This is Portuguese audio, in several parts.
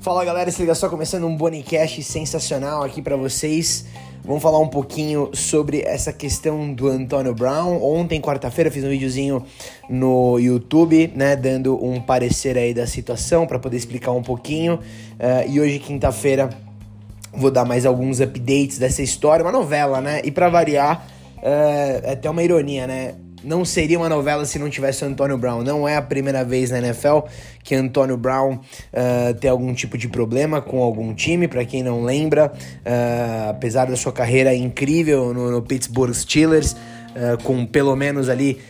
Fala galera, se liga só, começando um Bonicast sensacional aqui para vocês. Vamos falar um pouquinho sobre essa questão do Antônio Brown. Ontem, quarta-feira, fiz um videozinho no YouTube, né, dando um parecer aí da situação para poder explicar um pouquinho. Uh, e hoje, quinta-feira, vou dar mais alguns updates dessa história, uma novela, né? E para variar, uh, é até uma ironia, né? Não seria uma novela se não tivesse o Antônio Brown. Não é a primeira vez na NFL que Antônio Brown uh, tem algum tipo de problema com algum time. Para quem não lembra, uh, apesar da sua carreira incrível no, no Pittsburgh Steelers, uh, com pelo menos ali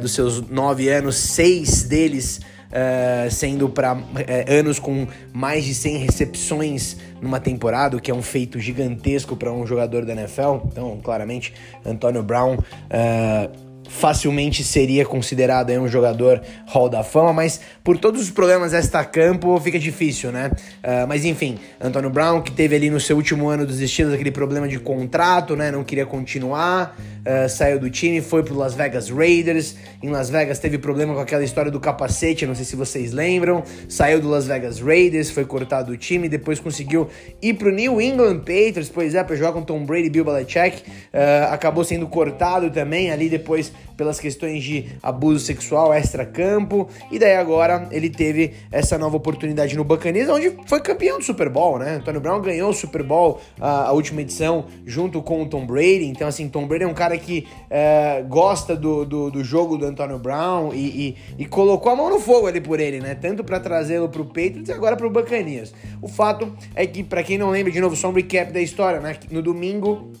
dos seus nove anos, seis deles Uh, sendo para uh, anos com mais de 100 recepções numa temporada, o que é um feito gigantesco para um jogador da NFL. Então, claramente, Antônio Brown uh, facilmente seria considerado um jogador Hall da Fama, mas por todos os problemas extra-campo fica difícil, né? Uh, mas enfim, Antônio Brown, que teve ali no seu último ano dos Steelers aquele problema de contrato, né? Não queria continuar, uh, saiu do time, foi pro Las Vegas Raiders. Em Las Vegas teve problema com aquela história do capacete, não sei se vocês lembram. Saiu do Las Vegas Raiders, foi cortado do time, depois conseguiu ir pro New England Patriots, pois é, pra jogar com Tom Brady e Bill Belichick. Uh, acabou sendo cortado também ali depois pelas questões de abuso sexual extra-campo. E daí agora ele teve essa nova oportunidade no Buccaneers, onde foi campeão do Super Bowl, né? Antônio Brown ganhou o Super Bowl, a, a última edição, junto com o Tom Brady. Então, assim, Tom Brady é um cara que é, gosta do, do, do, jogo do Antônio Brown e, e, e, colocou a mão no fogo ali por ele, né? Tanto para trazê-lo pro Patriots e agora pro Buccaneers. O fato é que, para quem não lembra, de novo, só um recap da história, né? No domingo,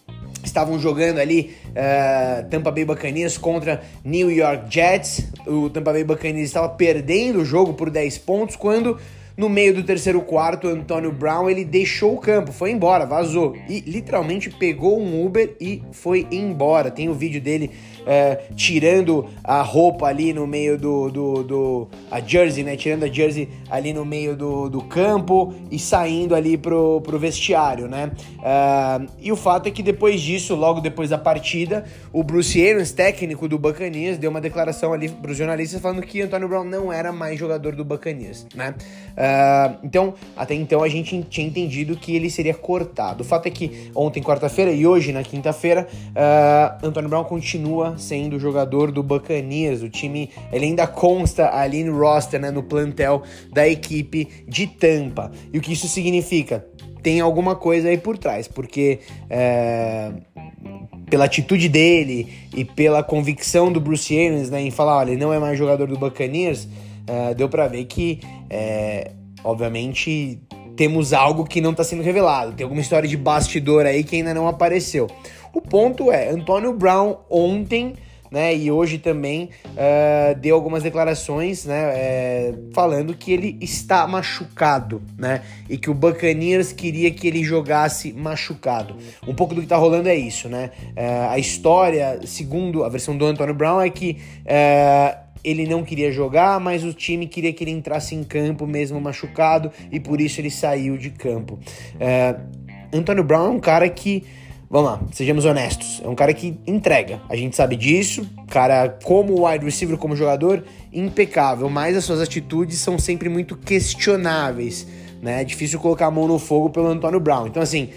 estavam jogando ali uh, Tampa Bay Buccaneers contra New York Jets. O Tampa Bay Buccaneers estava perdendo o jogo por 10 pontos quando no meio do terceiro quarto, Antônio Brown ele deixou o campo, foi embora, vazou e literalmente pegou um Uber e foi embora. Tem o vídeo dele é, tirando a roupa ali no meio do, do, do, a jersey, né? Tirando a jersey ali no meio do, do campo e saindo ali pro, pro vestiário, né? Uh, e o fato é que depois disso, logo depois da partida, o Bruce Arians, técnico do Buccaneers, deu uma declaração ali pros jornalistas falando que Antônio Brown não era mais jogador do Buccaneers, né? Uh, então, até então a gente tinha entendido que ele seria cortado. O fato é que ontem, quarta-feira, e hoje, na quinta-feira, uh, Antônio Brown continua sendo jogador do Buccaneers. O time ele ainda consta ali no roster, né, no plantel da equipe de Tampa. E o que isso significa? Tem alguma coisa aí por trás, porque é, pela atitude dele e pela convicção do Bruce Arians né, em falar, olha, ele não é mais jogador do Buccaneers, é, deu para ver que, é, obviamente, temos algo que não está sendo revelado. Tem alguma história de bastidor aí que ainda não apareceu. O ponto é, Antônio Brown ontem né, e hoje também uh, deu algumas declarações, né, é, falando que ele está machucado, né, e que o Buccaneers queria que ele jogasse machucado. Um pouco do que tá rolando é isso, né, uh, a história, segundo a versão do Antônio Brown, é que uh, ele não queria jogar, mas o time queria que ele entrasse em campo mesmo machucado e por isso ele saiu de campo. Antônio Brown é um cara que Vamos lá, sejamos honestos. É um cara que entrega. A gente sabe disso. Cara, como wide receiver, como jogador, impecável. Mas as suas atitudes são sempre muito questionáveis. Né? É difícil colocar a mão no fogo pelo Antônio Brown. Então, assim,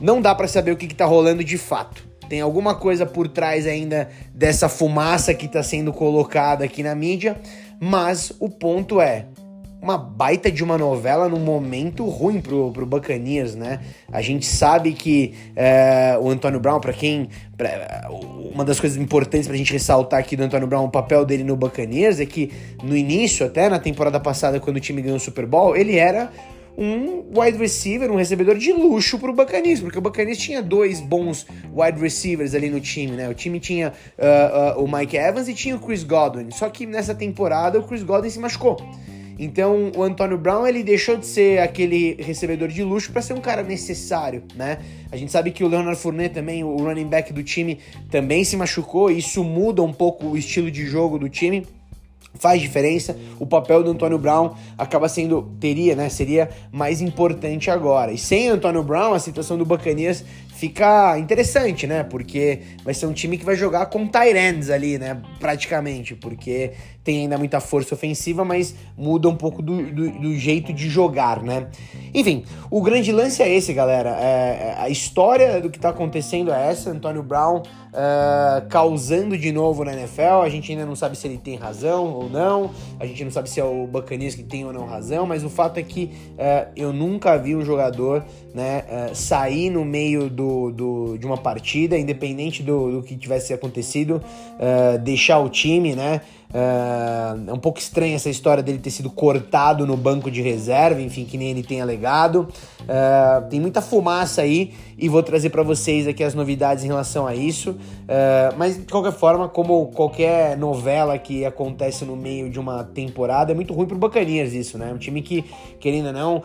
não dá para saber o que, que tá rolando de fato. Tem alguma coisa por trás ainda dessa fumaça que está sendo colocada aqui na mídia. Mas o ponto é: uma baita de uma novela num momento ruim pro, pro Buccaneers, né? A gente sabe que é, o Antônio Brown, para quem. Pra, uma das coisas importantes pra gente ressaltar aqui do Antônio Brown, o papel dele no Buccaneers, é que no início, até na temporada passada, quando o time ganhou o Super Bowl, ele era um wide receiver, um recebedor de luxo pro Buccaneers, porque o Buccaneers tinha dois bons wide receivers ali no time, né? O time tinha uh, uh, o Mike Evans e tinha o Chris Godwin, só que nessa temporada o Chris Godwin se machucou. Então, o Antônio Brown, ele deixou de ser aquele recebedor de luxo para ser um cara necessário, né? A gente sabe que o Leonard Fournette também, o running back do time, também se machucou, e isso muda um pouco o estilo de jogo do time faz diferença. O papel do Antônio Brown acaba sendo, teria, né, seria mais importante agora. E sem Antônio Brown, a situação do Buccaneers fica interessante, né? Porque vai ser um time que vai jogar com Tyrants ali, né? Praticamente, porque tem ainda muita força ofensiva, mas muda um pouco do, do, do jeito de jogar, né? Enfim, o grande lance é esse, galera. É, é a história do que tá acontecendo é essa: Antônio Brown uh, causando de novo na NFL. A gente ainda não sabe se ele tem razão ou não, a gente não sabe se é o Buccaneers que tem ou não razão, mas o fato é que uh, eu nunca vi um jogador né, uh, sair no meio do, do, de uma partida, independente do, do que tivesse acontecido, deixar o time, né? é um pouco estranha essa história dele ter sido cortado no banco de reserva, enfim, que nem ele tem alegado. Uh, tem muita fumaça aí e vou trazer para vocês aqui as novidades em relação a isso. Uh, mas de qualquer forma, como qualquer novela que acontece no meio de uma temporada, é muito ruim pro Buccaneers isso, né? Um time que, querendo ou não, uh,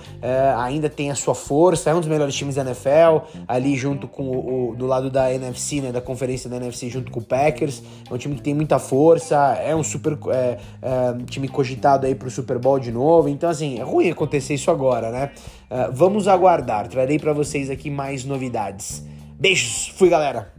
ainda tem a sua força, é um dos melhores times da NFL, ali junto com o, o, do lado da NFC, né? Da conferência da NFC, junto com o Packers. É um time que tem muita força, é um super é, é, time cogitado aí pro Super Bowl de novo. Então, assim, é ruim acontecer isso agora, né? Uh, vamos aguardar. Trarei para vocês aqui mais novidades. Beijos, fui galera!